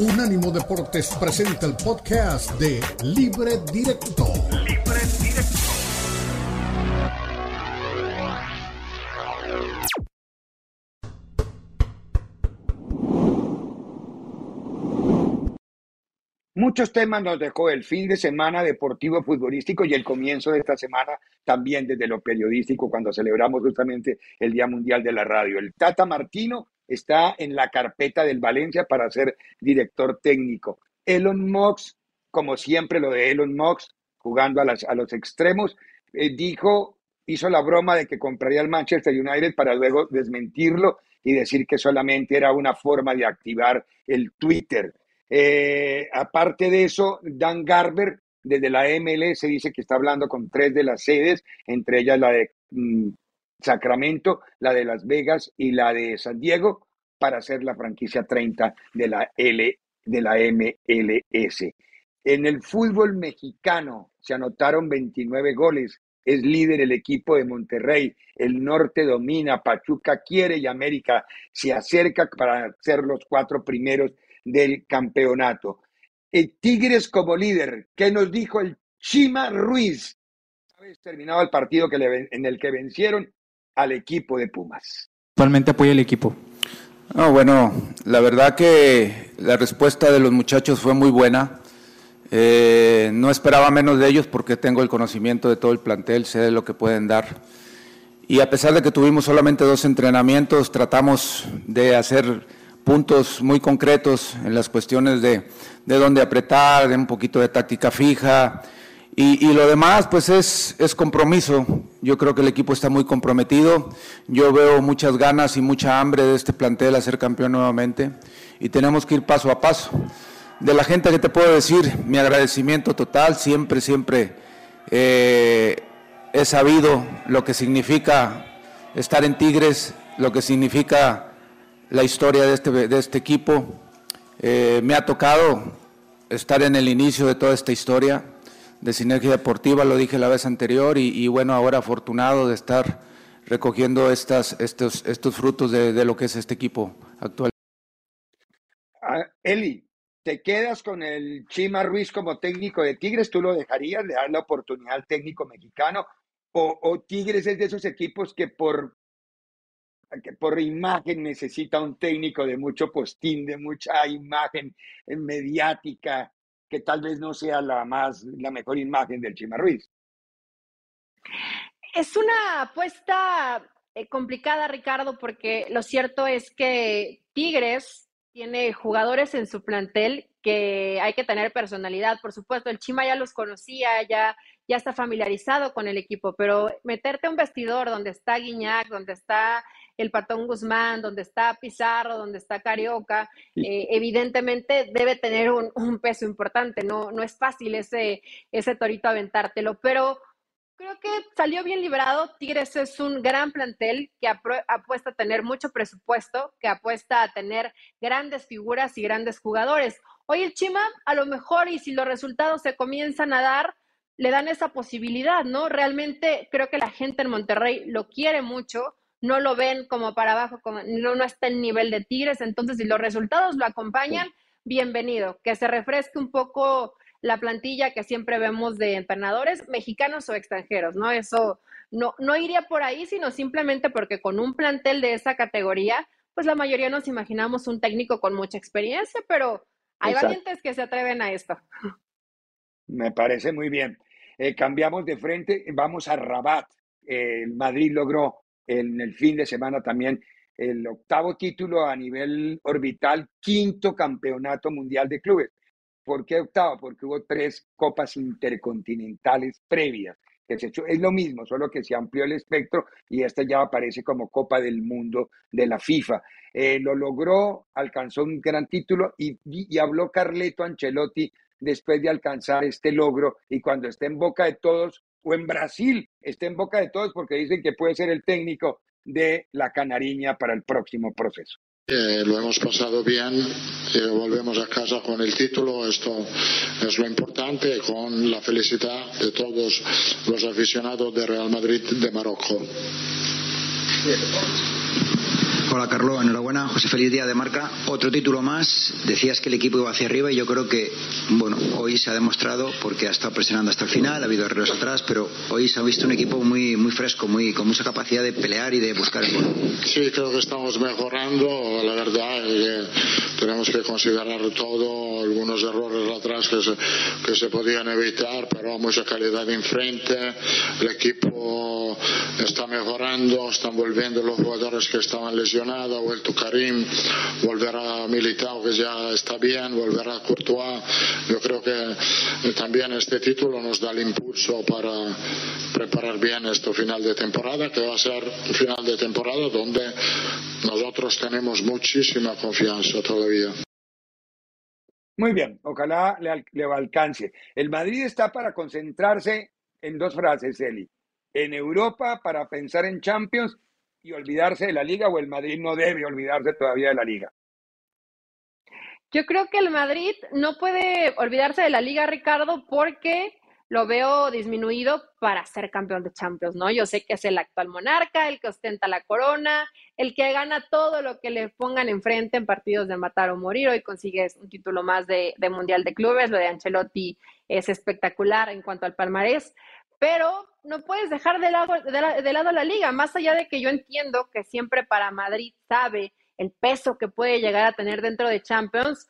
Unánimo Deportes presenta el podcast de Libre Directo. Libre Directo. Muchos temas nos dejó el fin de semana deportivo futbolístico y el comienzo de esta semana también desde lo periodístico cuando celebramos justamente el Día Mundial de la Radio. El Tata Martino está en la carpeta del Valencia para ser director técnico. Elon Musk, como siempre lo de Elon Musk, jugando a, las, a los extremos, eh, dijo, hizo la broma de que compraría el Manchester United para luego desmentirlo y decir que solamente era una forma de activar el Twitter. Eh, aparte de eso, Dan Garber, desde la MLS, dice que está hablando con tres de las sedes, entre ellas la de mm, Sacramento, la de Las Vegas y la de San Diego para hacer la franquicia 30 de la L de la MLS. En el fútbol mexicano se anotaron 29 goles. Es líder el equipo de Monterrey. El norte domina, Pachuca quiere y América se acerca para ser los cuatro primeros del campeonato. El Tigres como líder. ¿Qué nos dijo el Chima Ruiz? terminado el partido que en el que vencieron al equipo de Pumas. Actualmente apoya el equipo. No, bueno, la verdad que la respuesta de los muchachos fue muy buena. Eh, no esperaba menos de ellos porque tengo el conocimiento de todo el plantel, sé de lo que pueden dar. Y a pesar de que tuvimos solamente dos entrenamientos, tratamos de hacer puntos muy concretos en las cuestiones de, de dónde apretar, de un poquito de táctica fija, y, lo demás, pues es, es, compromiso. Yo creo que el equipo está muy comprometido. Yo veo muchas ganas y mucha hambre de este plantel a ser campeón nuevamente. Y tenemos que ir paso a paso. De la gente que te puedo decir, mi agradecimiento total. Siempre, siempre eh, he sabido lo que significa estar en Tigres, lo que significa la historia de este, de este equipo. Eh, me ha tocado estar en el inicio de toda esta historia de Sinergia Deportiva, lo dije la vez anterior, y, bueno, ahora afortunado de estar recogiendo estas, estos, estos frutos de, lo que es este equipo actual. Ah, Eli, ¿te quedas con el Chima Ruiz como técnico de Tigres? ¿Tú lo dejarías, le das la oportunidad al técnico mexicano? ¿O, o Tigres es de esos equipos que por, que por imagen necesita un técnico de mucho postín, de mucha imagen mediática? Que tal vez no sea la más, la mejor imagen del Chima Ruiz. Es una apuesta eh, complicada, Ricardo, porque lo cierto es que Tigres tiene jugadores en su plantel que hay que tener personalidad, por supuesto. El Chima ya los conocía, ya, ya está familiarizado con el equipo, pero meterte a un vestidor donde está Guiñac, donde está el Patón Guzmán, donde está Pizarro, donde está Carioca, eh, evidentemente debe tener un, peso importante, no, no es fácil ese, ese torito aventártelo, pero creo que salió bien librado. Tigres es un gran plantel que apuesta a tener mucho presupuesto, que apuesta a tener grandes figuras y grandes jugadores. Hoy el Chima, a lo mejor, y si los resultados se comienzan a dar, le dan esa posibilidad, ¿no? Realmente creo que la gente en Monterrey lo quiere mucho no lo ven como para abajo, como, no, no está en nivel de Tigres, entonces si los resultados lo acompañan, bienvenido, que se refresque un poco la plantilla que siempre vemos de entrenadores mexicanos o extranjeros, ¿no? Eso no, no iría por ahí, sino simplemente porque con un plantel de esa categoría, pues la mayoría nos imaginamos un técnico con mucha experiencia, pero hay valientes que se atreven a esto. Me parece muy bien. Eh, cambiamos de frente, vamos a Rabat. el Madrid logró en el fin de semana también el octavo título a nivel orbital, quinto campeonato mundial de clubes. ¿Por qué octavo? Porque hubo tres copas intercontinentales previas. Que se hecho, es lo mismo, solo que se amplió el espectro y esta ya aparece como Copa del Mundo de la FIFA. Eh, lo logró, alcanzó un gran título y, y habló Carleto Ancelotti después de alcanzar este logro y cuando esté en boca de todos, o en Brasil esté en boca de todos porque dicen que puede ser el técnico de la Canariña para el próximo proceso. Eh, lo hemos pasado bien, eh, volvemos a casa con el título, esto es lo importante, con la felicidad de todos los aficionados de Real Madrid de Marruecos. Hola Carlos, enhorabuena. José Feliz Día de Marca. Otro título más. Decías que el equipo iba hacia arriba y yo creo que, bueno, hoy se ha demostrado porque ha estado presionando hasta el final, ha habido errores atrás, pero hoy se ha visto un equipo muy, muy fresco, muy, con mucha capacidad de pelear y de buscar el gol. Sí, creo que estamos mejorando. La verdad que tenemos que considerar todo, algunos errores atrás que se, que se podían evitar, pero mucha calidad enfrente. El equipo está mejorando, están volviendo los jugadores que estaban lesionados, ha vuelto Karim, volverá Militao que ya está bien, volverá Courtois. Yo creo que también este título nos da el impulso para preparar bien este final de temporada, que va a ser un final de temporada donde nosotros tenemos muchísima confianza todavía. Muy bien, ojalá le, le alcance. El Madrid está para concentrarse en dos frases, Eli. En Europa para pensar en Champions y olvidarse de la liga o el Madrid no debe olvidarse todavía de la liga? Yo creo que el Madrid no puede olvidarse de la liga, Ricardo, porque lo veo disminuido para ser campeón de Champions, ¿no? Yo sé que es el actual monarca, el que ostenta la corona, el que gana todo lo que le pongan enfrente en partidos de matar o morir. Hoy consigue un título más de, de Mundial de Clubes, lo de Ancelotti es espectacular en cuanto al palmarés, pero no puedes dejar de lado, de, lado la liga, más allá de que yo entiendo que siempre para Madrid sabe el peso que puede llegar a tener dentro de Champions,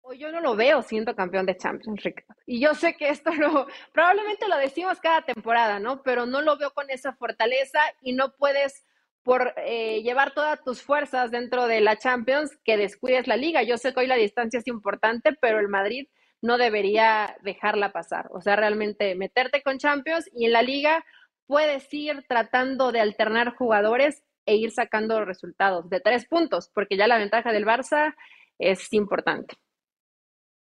o yo no lo veo siendo campeón de Champions, Ricardo. Y yo sé que esto lo, probablemente lo decimos cada temporada, ¿no? Pero no lo veo con esa fortaleza y no puedes por eh, llevar todas tus fuerzas dentro de la Champions que descuides la liga. Yo sé que hoy la distancia es importante, pero el Madrid no debería dejarla pasar. O sea, realmente meterte con Champions y en la liga puedes ir tratando de alternar jugadores e ir sacando resultados de tres puntos, porque ya la ventaja del Barça es importante.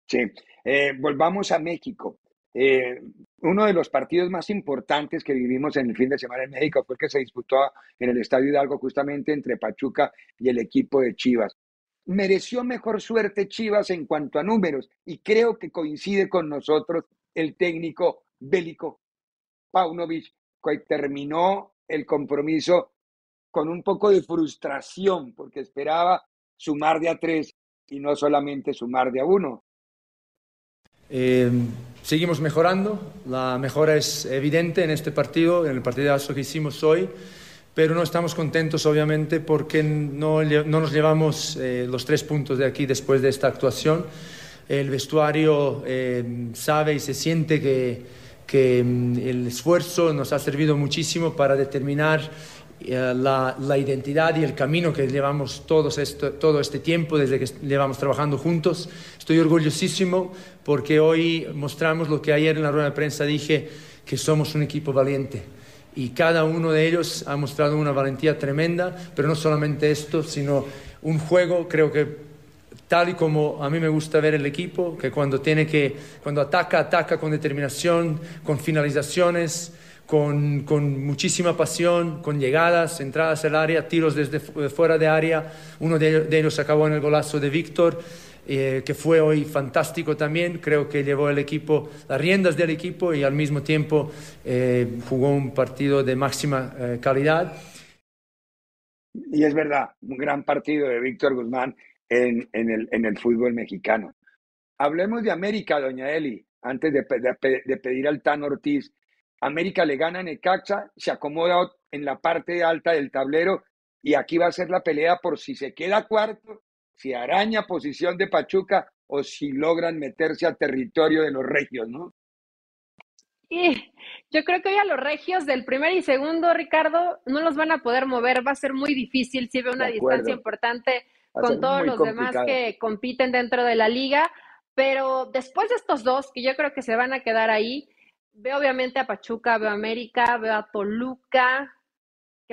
Sí, eh, volvamos a México. Eh, uno de los partidos más importantes que vivimos en el fin de semana en México fue el que se disputó en el Estadio Hidalgo justamente entre Pachuca y el equipo de Chivas mereció mejor suerte Chivas en cuanto a números y creo que coincide con nosotros el técnico bélico Paunovic, que terminó el compromiso con un poco de frustración porque esperaba sumar de a tres y no solamente sumar de a uno. Eh, seguimos mejorando, la mejora es evidente en este partido, en el partidazo que hicimos hoy pero no estamos contentos obviamente porque no, no nos llevamos eh, los tres puntos de aquí después de esta actuación. El vestuario eh, sabe y se siente que, que, mm, el esfuerzo nos ha servido muchísimo para determinar eh, la, la, identidad y el camino que llevamos todos esto, todo este tiempo desde que llevamos trabajando juntos. Estoy orgullosísimo porque hoy mostramos lo que ayer en la rueda de prensa dije, que somos un equipo valiente y cada uno de ellos ha mostrado una valentía tremenda, pero no solamente esto, sino un juego, creo que tal y como a mí me gusta ver el equipo, que cuando tiene que, cuando ataca, ataca con determinación, con finalizaciones, con, con muchísima pasión, con llegadas, entradas al área, tiros desde fuera de área. Uno de ellos acabó en el golazo de Víctor. Eh, que fue hoy fantástico también. Creo que llevó el equipo, las riendas del equipo y al mismo tiempo eh, jugó un partido de máxima eh, calidad. Y es verdad, un gran partido de Víctor Guzmán en, en, el, fútbol mexicano. Hablemos de América, doña Eli, antes de pedir al Tan Ortiz. América le gana a Necaxa, se acomoda en la parte alta del tablero y aquí va a ser la pelea por si se queda cuarto si araña posición de Pachuca o si logran meterse al territorio de los regios, ¿no? Y yo creo que hoy a los regios del primer y segundo, Ricardo, no los van a poder mover, va a ser muy difícil si ve una distancia importante con todos los demás que compiten dentro de la liga, pero después de estos dos, que yo creo que se van a quedar ahí, veo obviamente a Pachuca, veo a América, veo a Toluca,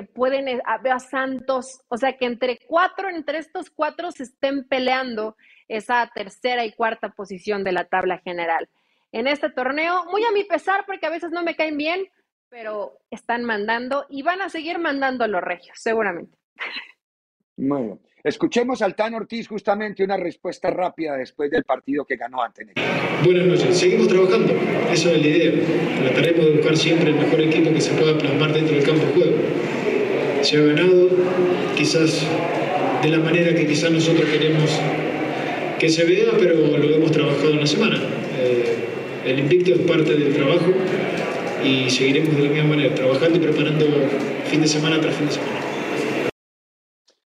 que pueden, eh, ver a Santos, o sea, que entre cuatro, entre estos cuatro se estén peleando esa tercera y cuarta posición de la tabla general. En este torneo, muy a mi pesar, porque a veces no me caen bien, pero están mandando y van a seguir mandando a los regios, seguramente. Muy bien. Escuchemos al Tan Ortiz justamente una respuesta rápida después del partido que ganó ante Buenas noches, seguimos trabajando, eso es la idea. Trataremos de buscar siempre el mejor equipo que se pueda plasmar dentro del campo de juego se ha ganado, quizás de la manera que quizás nosotros queremos que se vea, pero lo hemos trabajado en la semana. Eh, el invicto es parte del trabajo y seguiremos de la misma manera, trabajando y preparando fin de semana tras fin de semana.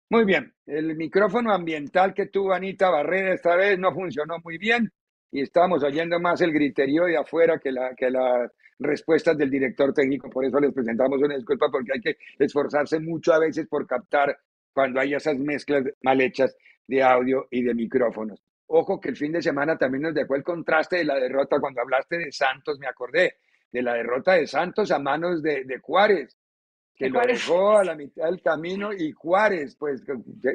Muy bien, el micrófono ambiental que tuvo Anita Barrera esta vez no funcionó muy bien y estábamos oyendo más el griterío de afuera que, la, que las respuestas del director técnico. Por eso les presentamos una disculpa porque hay que esforzarse mucho a veces por captar cuando hay esas mezclas mal hechas de audio y de micrófonos. Ojo que el fin de semana también nos dejó el contraste de la derrota. Cuando hablaste de Santos, me acordé de la derrota de Santos a manos de, de Juárez, que lo dejó a la mitad del camino y Juárez, pues,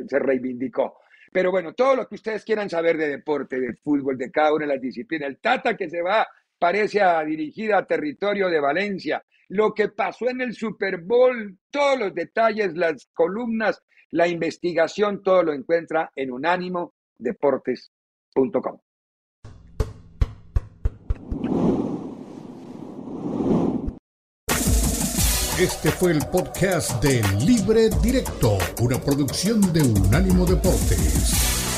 se reivindicó. Pero bueno, todo lo que ustedes quieran saber de deporte, de fútbol, de cada una de las disciplinas. El Tata que se va, parece a dirigir a territorio de Valencia. Lo que pasó en el Super Bowl, todos los detalles, las columnas, la investigación, todo lo encuentra en unánimodeportes.com. Este fue el podcast de Libre Directo, una producción de Unánimo Deportes.